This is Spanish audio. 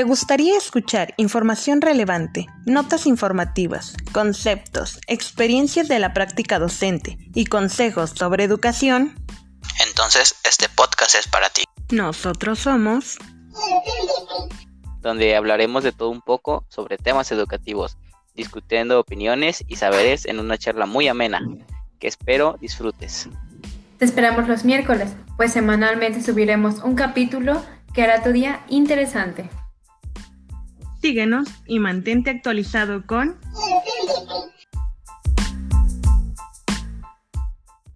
¿Te gustaría escuchar información relevante, notas informativas, conceptos, experiencias de la práctica docente y consejos sobre educación? Entonces este podcast es para ti. Nosotros somos... Donde hablaremos de todo un poco sobre temas educativos, discutiendo opiniones y saberes en una charla muy amena, que espero disfrutes. Te esperamos los miércoles, pues semanalmente subiremos un capítulo que hará tu día interesante. Síguenos y mantente actualizado con...